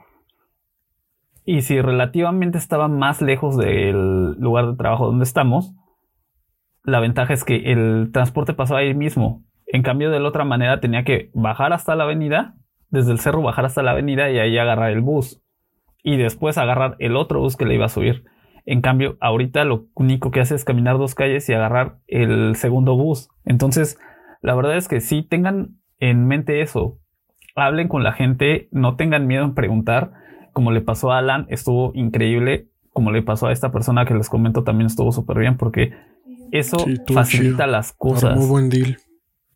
Y si relativamente estaba más lejos del lugar de trabajo donde estamos, la ventaja es que el transporte pasó ahí mismo. En cambio, de la otra manera tenía que bajar hasta la avenida, desde el cerro bajar hasta la avenida y ahí agarrar el bus. Y después agarrar el otro bus que le iba a subir. En cambio, ahorita lo único que hace es caminar dos calles y agarrar el segundo bus. Entonces, la verdad es que sí tengan en mente eso. Hablen con la gente, no tengan miedo en preguntar. Como le pasó a Alan, estuvo increíble. Como le pasó a esta persona que les comento, también estuvo súper bien porque eso facilita las cosas. Muy buen deal.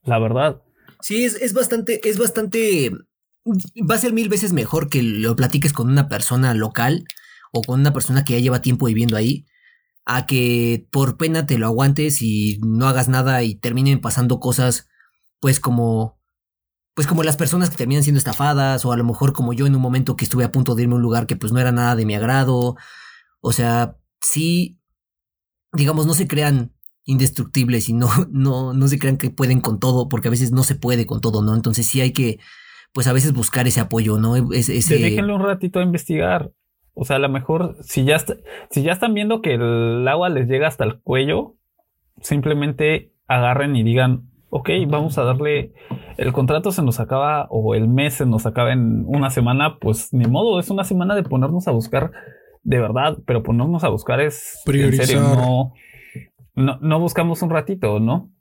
La verdad. Sí, es, es bastante, es bastante. Va a ser mil veces mejor que lo platiques con una persona local o con una persona que ya lleva tiempo viviendo ahí, a que por pena te lo aguantes y no hagas nada y terminen pasando cosas, pues como. Pues como las personas que terminan siendo estafadas, o a lo mejor como yo en un momento que estuve a punto de irme a un lugar que pues no era nada de mi agrado. O sea, sí, digamos, no se crean indestructibles y no, [LAUGHS] no, no se crean que pueden con todo, porque a veces no se puede con todo, ¿no? Entonces sí hay que, pues a veces buscar ese apoyo, ¿no? Ese, Déjenle un ratito a investigar. O sea, a lo mejor si ya, si ya están viendo que el agua les llega hasta el cuello, simplemente agarren y digan, ok, vamos a darle, el contrato se nos acaba o el mes se nos acaba en una semana, pues ni modo, es una semana de ponernos a buscar de verdad, pero ponernos a buscar es priorizar. no, no, no buscamos un ratito, ¿no?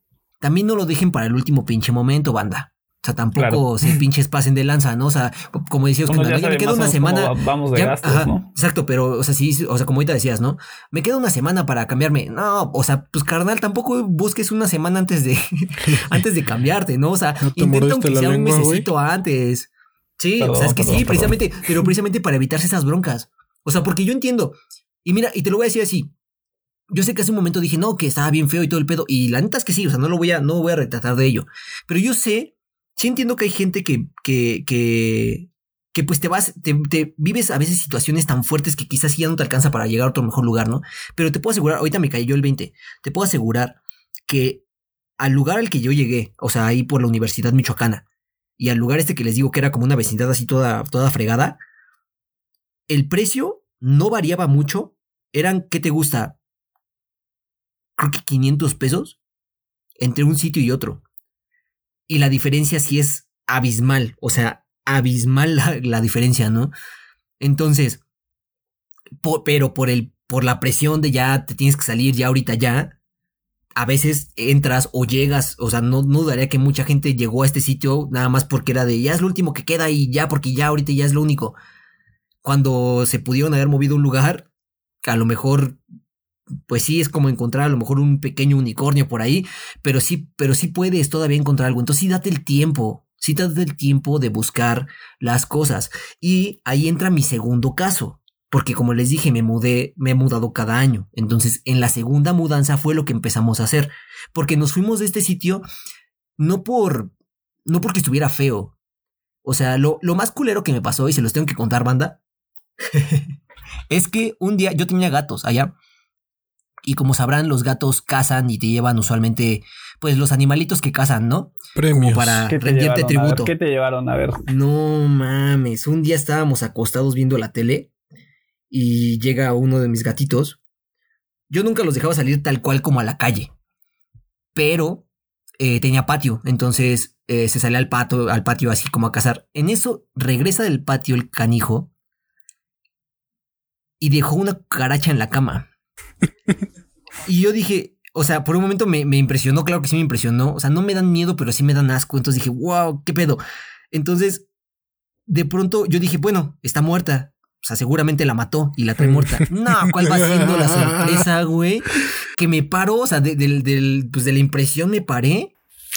También no lo dejen para el último pinche momento, banda. O sea, tampoco se pinches pasen de lanza, ¿no? O sea, como decías, que me queda una semana. Vamos de gastos, ¿no? Exacto, pero, o sea, sí, o sea, como ahorita decías, ¿no? Me queda una semana para cambiarme. No, o sea, pues carnal, tampoco busques una semana antes de, [LAUGHS] antes de cambiarte, ¿no? O sea, intenta aunque sea un mesecito antes. Sí, o sea, es que sí, precisamente, pero precisamente para evitarse esas broncas. O sea, porque yo entiendo. Y mira, y te lo voy a decir así. Yo sé que hace un momento dije, no, que estaba bien feo y todo el pedo. Y la neta es que sí, o sea, no lo voy a, no voy a retratar de ello. Pero yo sé, sí entiendo que hay gente que, que, que, pues te vas, te, te, vives a veces situaciones tan fuertes que quizás ya no te alcanza para llegar a otro mejor lugar, ¿no? Pero te puedo asegurar, ahorita me cayó el 20, te puedo asegurar que al lugar al que yo llegué, o sea, ahí por la Universidad Michoacana, y al lugar este que les digo que era como una vecindad así toda, toda fregada, el precio no variaba mucho. Eran, ¿qué te gusta? Creo que 500 pesos entre un sitio y otro. Y la diferencia sí es abismal. O sea, abismal la, diferencia, ¿no? Entonces, pero por, el, por la presión de ya te tienes que salir ya ahorita ya, a veces entras o llegas, o sea, no, no dudaría que mucha gente llegó a este sitio nada más porque era de ya es lo último que queda y ya porque ya ahorita ya es lo único cuando se pudieron haber movido un lugar, a lo mejor, pues sí, es como encontrar a lo mejor un pequeño unicornio por ahí, pero sí, pero sí puedes todavía encontrar algo. Entonces sí date el tiempo, sí date el tiempo de buscar las cosas. Y ahí entra mi segundo caso. Porque como les dije, me mudé, me he mudado cada año. Entonces, en la segunda mudanza fue lo que empezamos a hacer. Porque nos fuimos de este sitio no por, no porque estuviera feo. O sea, lo, lo más culero que me pasó, y se los tengo que contar, banda, [LAUGHS] es que un día yo tenía gatos allá. Y como sabrán, los gatos cazan y te llevan usualmente, pues, los animalitos que cazan, ¿no? Premios. Como para rendirte tributo. ¿Qué te llevaron a ver? No mames. Un día estábamos acostados viendo la tele y llega uno de mis gatitos. Yo nunca los dejaba salir tal cual como a la calle. Pero eh, tenía patio. Entonces eh, se sale al, pato, al patio así como a cazar. En eso regresa del patio el canijo y dejó una caracha en la cama. Y yo dije, o sea, por un momento me, impresionó, claro que sí me impresionó. O sea, no me dan miedo, pero sí me dan asco. Entonces dije, wow, qué pedo. Entonces, de pronto yo dije, bueno, está muerta. O sea, seguramente la mató y la trae muerta. [LAUGHS] No, ¿cuál va siendo la sorpresa, güey? Que me paró, o sea, de, pues de la impresión me paré.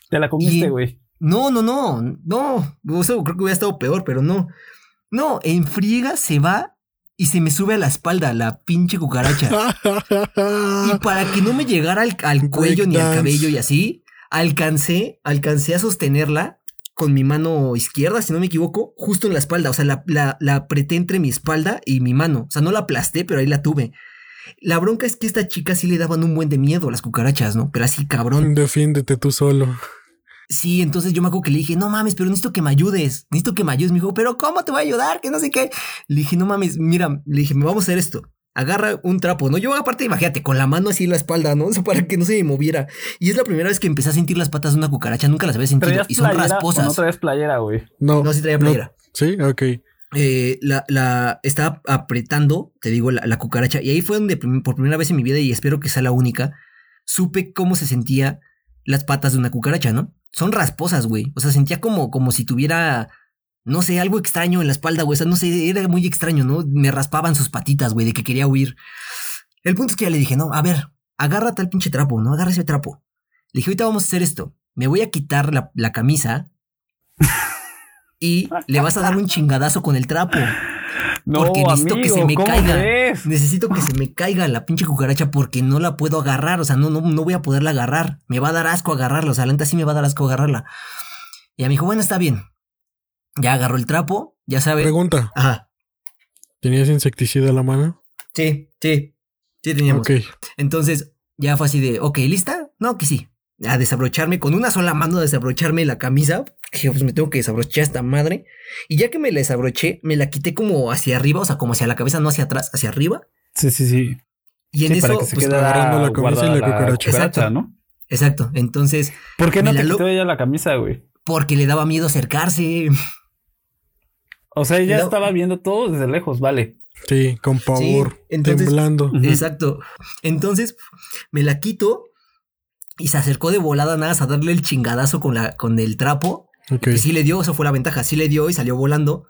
Te la comiste, güey. No, no, no, no. Eso creo que hubiera estado peor, pero no. No, en friega se va y se me sube a la espalda la pinche cucaracha. y [LAUGHS] para que no me llegara al, al cuello ni al cabello y así, alcancé, alcancé a sostenerla con mi mano izquierda, si no me equivoco, justo en la espalda. O sea, la, la, la apreté entre mi espalda y mi mano. O sea, no la aplasté, pero ahí la tuve. La bronca es que a esta chica sí le daban un buen de miedo a las cucarachas, ¿no? Pero así, cabrón. Defiéndete tú solo. Sí, entonces yo me acuerdo que le dije, no mames, pero necesito que me ayudes, necesito que me ayudes. Me dijo, pero ¿cómo te voy a ayudar? Que no sé qué. Le dije, no mames, mira, le dije, me vamos a hacer esto. Agarra un trapo, ¿no? Yo aparte, imagínate, con la mano así en la espalda, ¿no? [LAUGHS] O sea, para que no se me moviera. Y es la primera vez que empecé a sentir las patas de una cucaracha, nunca las había sentido. ¿Traías Y son playera o rasposas. no traías playera, güey? No. No, sí traía playera. Sí, ok. Eh, la, la estaba apretando, te digo, la, la cucaracha. Y ahí fue donde por primera vez en mi vida, y espero que sea la única, supe cómo se sentía las patas de una cucaracha, ¿no? Son rasposas, güey. O sea, sentía como, como si tuviera, no sé, algo extraño en la espalda, güey. O sea, no sé, era muy extraño, ¿no? Me raspaban sus patitas, güey, de que quería huir. El punto es que ya le dije, no, a ver, agarra tal pinche trapo, ¿no? Agarra ese trapo. Le dije, ahorita vamos a hacer esto. Me voy a quitar la, la camisa y le vas a dar un chingadazo con el trapo. [LAUGHS] No, Porque necesito amigo, que se me ¿cómo caiga. Necesito que se me caiga la pinche cucaracha porque no la puedo agarrar. O sea, no, no, no voy a poderla agarrar. Me va a dar asco agarrarla. O sea, la neta sí me va a dar asco agarrarla. Y ella me dijo, bueno, está bien. Ya agarró el trapo, ya sabe. Pregunta. Ajá. ¿Tenías insecticida a la mano? Sí, sí. Sí teníamos. Ok. Entonces, ya fue así de, ok, ¿lista? No, que sí. A desabrocharme, con una sola mano a desabrocharme la camisa. Dije, pues me tengo que desabrochar esta madre. Y ya que me la desabroché, me la quité como hacia arriba, o sea, como hacia la cabeza, no hacia atrás, hacia arriba. Sí, sí, sí. Y en Sí, eso, para que se pues, agarrando la camisa y la cucaracha. Exacto. ¿no? Exacto. Entonces, ¿Por qué no te la quitó ella la camisa, güey? porque le daba miedo acercarse. O sea, ella estaba viendo todo desde lejos, vale. Sí, con pavor. entonces- temblando. Exacto. Entonces, me la quito y se acercó de volada nada más a darle el chingadazo con, la, con el trapo. Ok. Y sí le dio, eso fue la ventaja. Sí le dio y salió volando.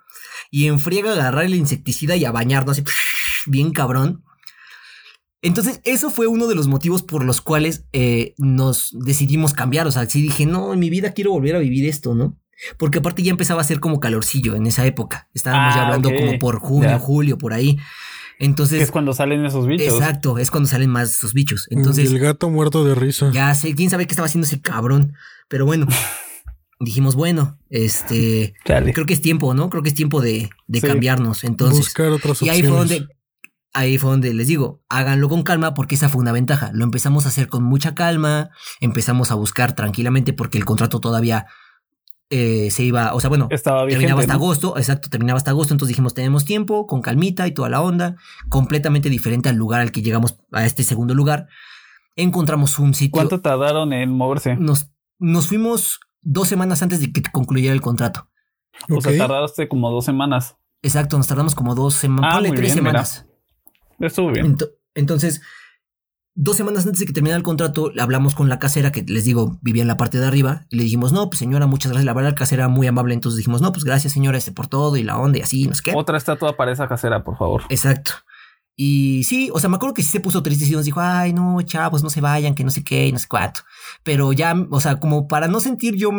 Y en friega a agarrar el insecticida y a bañarnos así, [LAUGHS] bien cabrón. Entonces, eso fue uno de los motivos por los cuales eh, nos decidimos cambiar. O sea, sí dije, no, en mi vida quiero volver a vivir esto, ¿no? Porque aparte ya empezaba a ser como calorcillo en esa época. Estábamos ya Ah, hablando como por junio, julio, por ahí. Que Entonces, es cuando salen esos bichos. exacto, es cuando salen más esos bichos. y Entonces, el gato muerto de risa. ya sé, quién sabe qué estaba haciendo ese cabrón. Pero bueno, [LAUGHS] dijimos, bueno, este, [LAUGHS] creo que es tiempo, ¿no? Creo que es tiempo de, de Sí. cambiarnos. Entonces, Buscar otras y opciones. ahí fue donde, ahí fue donde les digo, háganlo con calma porque esa fue una ventaja. Lo empezamos a hacer con mucha calma, empezamos a buscar tranquilamente porque el contrato todavía eh, se iba, o sea, bueno, Estaba vigente, terminaba hasta ¿no? agosto, exacto, terminaba hasta agosto, entonces dijimos, tenemos tiempo, con calmita y toda la onda, completamente diferente al lugar al que llegamos, a este segundo lugar. Encontramos un sitio. ¿Cuánto tardaron en moverse? Nos, nos fuimos dos semanas antes de que concluyera el contrato. O sea, tardaste como dos semanas. Exacto, nos tardamos como dos semanas, Ah, ponle muy tres bien, mira. semanas. Estuvo bien. Ento- entonces, dos semanas antes de que terminara el contrato, hablamos con la casera, que les digo, vivía en la parte de arriba, y le dijimos, no, pues señora, muchas gracias. La verdad, la casera era muy amable, entonces dijimos, no, pues gracias, señora, este por todo y la onda y así, no sé qué. Otra estatua para esa casera, por favor. Exacto. Y sí, o sea, me acuerdo que sí se puso triste y nos dijo, ay, no, chavos, no se vayan, que no sé qué, y no sé cuánto. Pero ya, o sea, como para no sentir yo.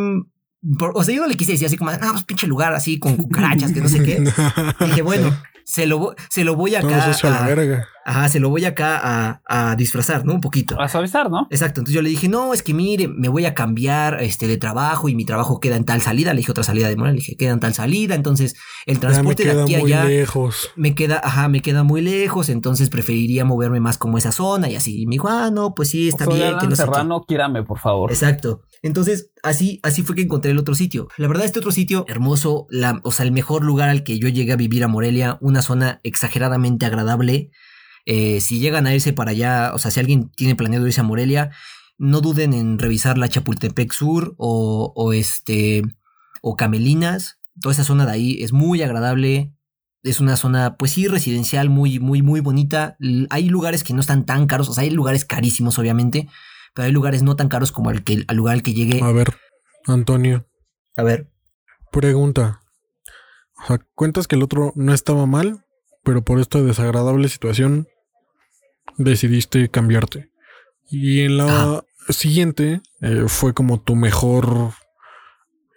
Por- o sea, yo no le quise decir así como, ah, pues pinche lugar así con cucarachas, que no sé qué. [LAUGHS] Dije, bueno, se lo, se lo voy acá. a la verga. ajá, se lo voy acá a, a disfrazar, ¿no? Un poquito. A suavizar, ¿no? Exacto. Entonces yo le dije, no, es que mire, me voy a cambiar este de trabajo y mi trabajo queda en tal salida. Le dije otra salida de Morel, le dije, queda en tal salida. Entonces, el Ya me transporte de queda aquí a muy allá lejos. me queda, ajá, me queda muy lejos, entonces preferiría moverme más como esa zona y así. Y me dijo, ah, no, pues sí, está Soy bien, Alan que no sé qué. Serrano, quírame, por favor. Exacto. Entonces, así, así fue que encontré el otro sitio. La verdad, este otro sitio, hermoso, la, o sea, el mejor lugar al que yo llegué a vivir a Morelia, una zona exageradamente agradable. Eh, si llegan a irse para allá, o sea, si alguien tiene planeado irse a Morelia, no duden en revisar la Chapultepec Sur o, este, o Camelinas. Toda esa zona de ahí es muy agradable. Es una zona, pues sí, residencial, muy, muy, muy bonita. Hay lugares que no están tan caros, o sea, hay lugares carísimos, obviamente, pero hay lugares no tan caros como el que, al lugar al que llegué. A ver, Antonio, A ver. pregunta. O sea, cuentas que el otro no estaba mal, pero por esta desagradable situación decidiste cambiarte. Y en la Ajá. siguiente eh, fue como tu mejor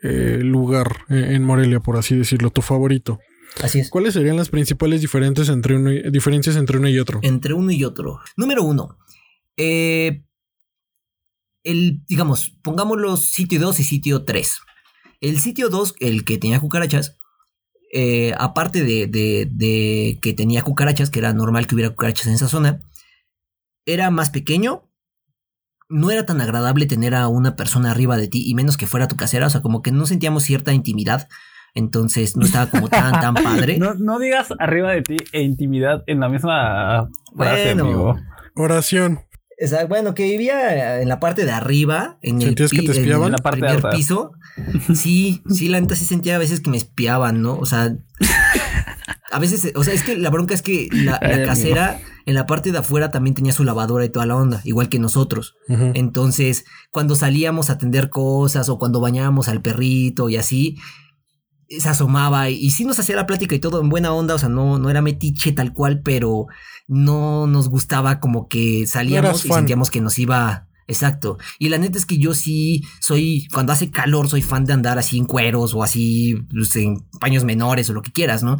eh, lugar eh, en Morelia, por así decirlo, tu favorito. Así es. ¿Cuáles serían las principales diferencias entre uno y, diferencias entre uno y otro? Entre uno y otro. Número uno. Eh, el, digamos, pongámoslo sitio 2 y sitio 3. El sitio 2, el que tenía cucarachas, eh, aparte de, de, de, que tenía cucarachas, que era normal que hubiera cucarachas en esa zona, era más pequeño. No era tan agradable tener a una persona arriba de ti, y menos que fuera tu casera, o sea, como que no sentíamos cierta intimidad. Entonces no estaba como tan, tan padre. [LAUGHS] No, no digas arriba de ti e intimidad en la misma frase, Bueno. amigo. Oración. Exacto, bueno, que vivía en la parte de arriba, en el, ¿Sentías que te en espiaban? La parte primer alta. piso. Sí, sí, la neta sí sentía a veces que me espiaban, ¿no? O sea, a veces, o sea, es que la bronca es que la, la Ay, amigo. casera en la parte de afuera también tenía su lavadora y toda la onda, igual que nosotros. Entonces, cuando salíamos a atender cosas o cuando bañábamos al perrito y así, se asomaba y, y sí nos hacía la plática y todo en buena onda, o sea, no, no era metiche tal cual, pero no nos gustaba como que salíamos y sentíamos que nos iba... Exacto. Y la neta es que yo sí soy, cuando hace calor, soy fan de andar así en cueros o así pues, en paños menores o lo que quieras, ¿no?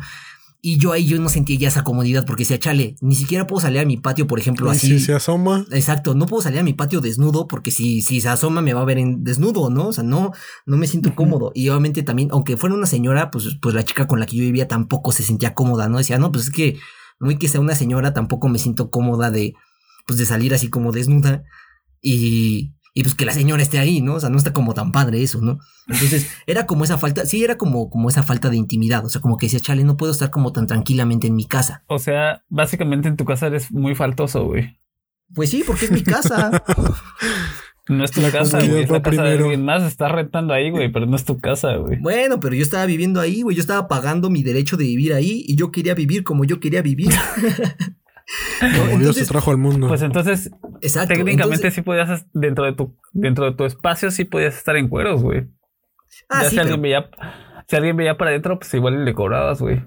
Y yo ahí yo no sentía ya esa comodidad porque decía, chale, ni siquiera puedo salir a mi patio, por ejemplo, Y así. si se asoma, Exacto, no puedo salir a mi patio desnudo porque si, si se asoma me va a ver en desnudo, ¿no? O sea, no, no me siento cómodo. Y obviamente también, aunque fuera una señora, pues, pues la chica con la que yo vivía tampoco se sentía cómoda, ¿no? Decía, no, pues es que muy que sea una señora, tampoco me siento cómoda de, pues de salir así como desnuda y, y pues que la señora esté ahí, ¿no? O sea, no está como tan padre eso, ¿no? Entonces, [LAUGHS] era como esa falta, sí, era como, como esa falta de intimidad, o sea, como que decía, chale, no puedo estar como tan tranquilamente en mi casa. O sea, básicamente en tu casa eres muy faltoso, güey. Pues sí, porque es mi casa. [LAUGHS] No es tu La casa, comodidad güey. Es la casa de alguien más. Estás rentando ahí, güey, pero no es tu casa, güey. Bueno, pero yo estaba viviendo ahí, güey. Yo estaba pagando mi derecho de vivir ahí y yo quería vivir como yo quería vivir. [LAUGHS] ¿No? [LAUGHS] como Dios te trajo al mundo. Pues entonces, exacto. técnicamente entonces- sí podías, dentro de tu, dentro de tu espacio, sí podías estar en cueros, güey. ah, ya sí, si pero, alguien veía, si alguien veía para adentro, pues igual le cobrabas, güey.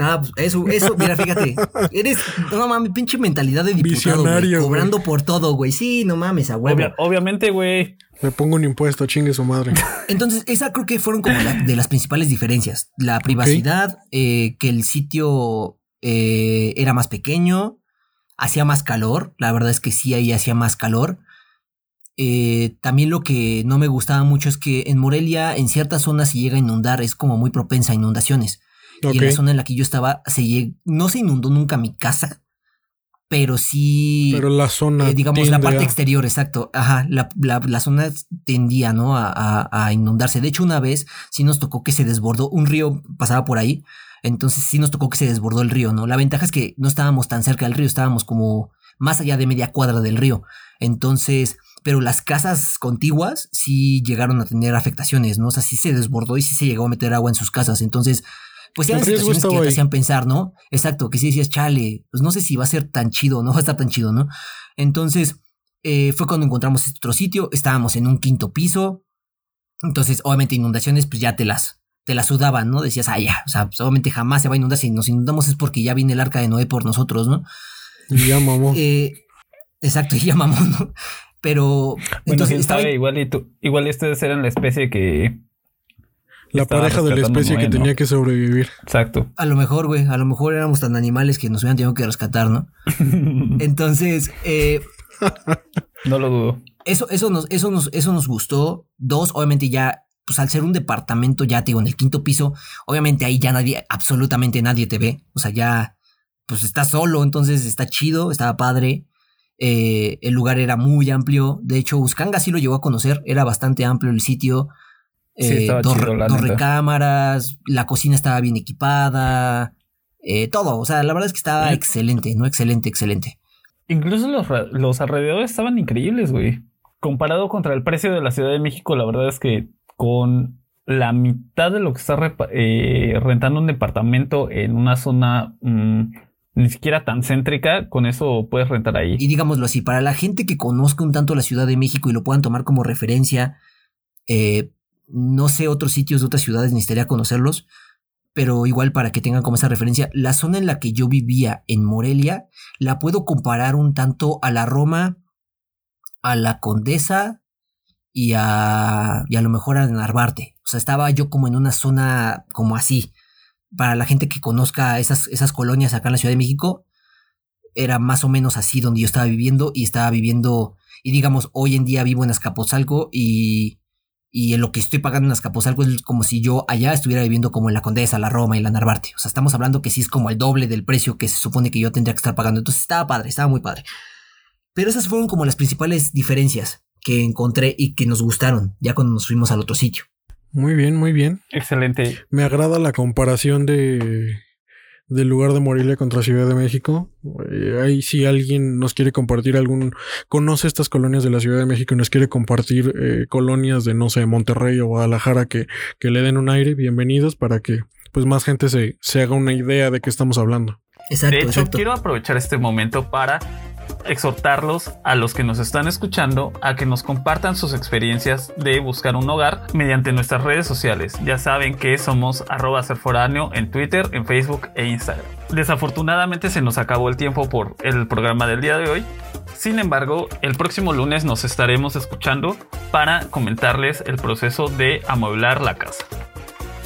ah, pues, eso, eso, mira, [LAUGHS] fíjate. Eres, no mames, pinche mentalidad de diputado. Visionario. Cobrando por todo, güey. Sí, no mames, a huevo. Obvia- obviamente, güey. Me pongo un impuesto, chingue su madre. [LAUGHS] Entonces, esa creo que fueron como la- de las principales diferencias. La privacidad, eh, que el sitio eh, era más pequeño, hacía más calor. La verdad es que sí, ahí hacía más calor. Eh, también lo que no me gustaba mucho es que en Morelia, en ciertas zonas, se llega a inundar, es como muy propensa a inundaciones. Y en la zona en la que yo estaba, se lleg- no se inundó nunca mi casa, pero sí. Pero la zona. Eh, digamos, la parte a- exterior, exacto. Ajá, la, la, la zona tendía, ¿no? A, a- a inundarse. De hecho, una vez sí nos tocó que se desbordó, un río pasaba por ahí, entonces sí nos tocó que se desbordó el río, ¿no? La ventaja es que no estábamos tan cerca del río, estábamos como más allá de media cuadra del río. Entonces, pero las casas contiguas sí llegaron a tener afectaciones, ¿no? O sea, sí se desbordó y sí se llegó a meter agua en sus casas. Entonces, pues El eran situaciones que te hacían pensar, ¿no? Exacto, que sí decías, chale, pues no sé si va a ser tan chido, no va a estar tan chido, ¿no? Entonces, eh, fue cuando encontramos este otro sitio, estábamos en un quinto piso, entonces, obviamente, inundaciones, pues ya te las, te las sudaban, ¿no? Decías, ah, ya, o sea, pues, obviamente jamás se va a inundar, si nos inundamos es porque ya viene el arca de Noé por nosotros, ¿no? Y ya, mamó. Eh, exacto, y ya mamón, ¿no? Pero, Bueno, entonces, quién estaba, sabe, igual y tú, igual y ustedes eran la especie que. la pareja de la especie que tenía que sobrevivir. Exacto. a lo mejor, güey, a lo mejor éramos tan animales que nos hubieran tenido que rescatar, ¿no? [LAUGHS] Entonces, eh, no lo dudo. Eso, eso, nos, eso, nos, eso nos gustó. Dos, obviamente ya, pues al ser un departamento, ya te digo, en el quinto piso, obviamente ahí ya nadie, absolutamente nadie te ve. O sea, ya, pues estás solo, entonces está chido, estaba padre. Eh, el lugar era muy amplio. De hecho, Uscanga sí lo llegó a conocer, era bastante amplio el sitio. Sí, Eh, estaba dos, chido, la dos recámaras, la cocina estaba bien equipada. eh, todo, o sea, la verdad es que estaba excelente, ¿no? Excelente, excelente. Incluso los, los alrededores estaban increíbles, güey. Comparado contra el precio de la Ciudad de México, la verdad es que con la mitad de lo que está eh, rentando un departamento en una zona mm, ni siquiera tan céntrica, con eso puedes rentar ahí. Y digámoslo así, para la gente que conozca un tanto la Ciudad de México y lo puedan tomar como referencia, eh, no sé otros sitios de otras ciudades, necesitaría conocerlos, pero igual para que tengan como esa referencia, la zona en la que yo vivía en Morelia, la puedo comparar un tanto a la Roma, a la Condesa y a, y a lo mejor a Narvarte. O sea, estaba yo como en una zona como así. para la gente que conozca esas, esas colonias acá en la Ciudad de México, era más o menos así donde yo estaba viviendo y estaba viviendo, y digamos, hoy en día vivo en Azcapotzalco y, y en lo que estoy pagando en Azcapotzalco es como si yo allá estuviera viviendo como en la Condesa, la Roma y la Narvarte. O sea, estamos hablando que sí es como el doble del precio que se supone que yo tendría que estar pagando. Entonces estaba padre, estaba muy padre. Pero esas fueron como las principales diferencias que encontré y que nos gustaron ya cuando nos fuimos al otro sitio. Muy bien, muy bien. Excelente. Me agrada la comparación de del lugar de Morelia contra Ciudad de México. Eh, ahí si alguien nos quiere compartir algún, conoce estas colonias de la Ciudad de México y nos quiere compartir eh, colonias de, no sé, Monterrey o Guadalajara que, que le den un aire, bienvenidos para que pues más gente se, se haga una idea de qué estamos hablando. Exacto, de hecho, quiero aprovechar este momento para exhortarlos a los que nos están escuchando a que nos compartan sus experiencias de buscar un hogar mediante nuestras redes sociales. Ya saben que somos arroba serforáneo en Twitter, en Facebook e Instagram. Desafortunadamente se nos acabó el tiempo por el programa del día de hoy. Sin embargo, el próximo lunes nos estaremos escuchando para comentarles el proceso de amueblar la casa.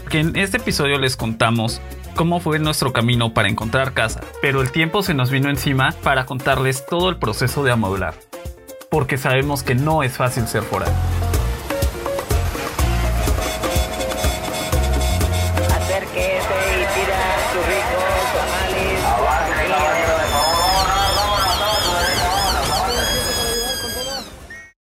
Que en este episodio les contamos cómo fue nuestro camino para encontrar casa, pero el tiempo se nos vino encima para contarles todo el proceso de amueblar, porque sabemos que no es fácil ser foráneo.